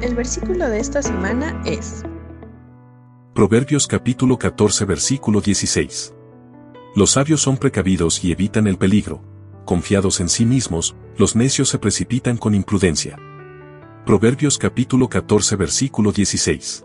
El versículo de esta semana es Proverbios capítulo 14 versículo 16. Los sabios son precavidos y evitan el peligro. Confiados en sí mismos, los necios se precipitan con imprudencia. Proverbios capítulo 14 versículo 16.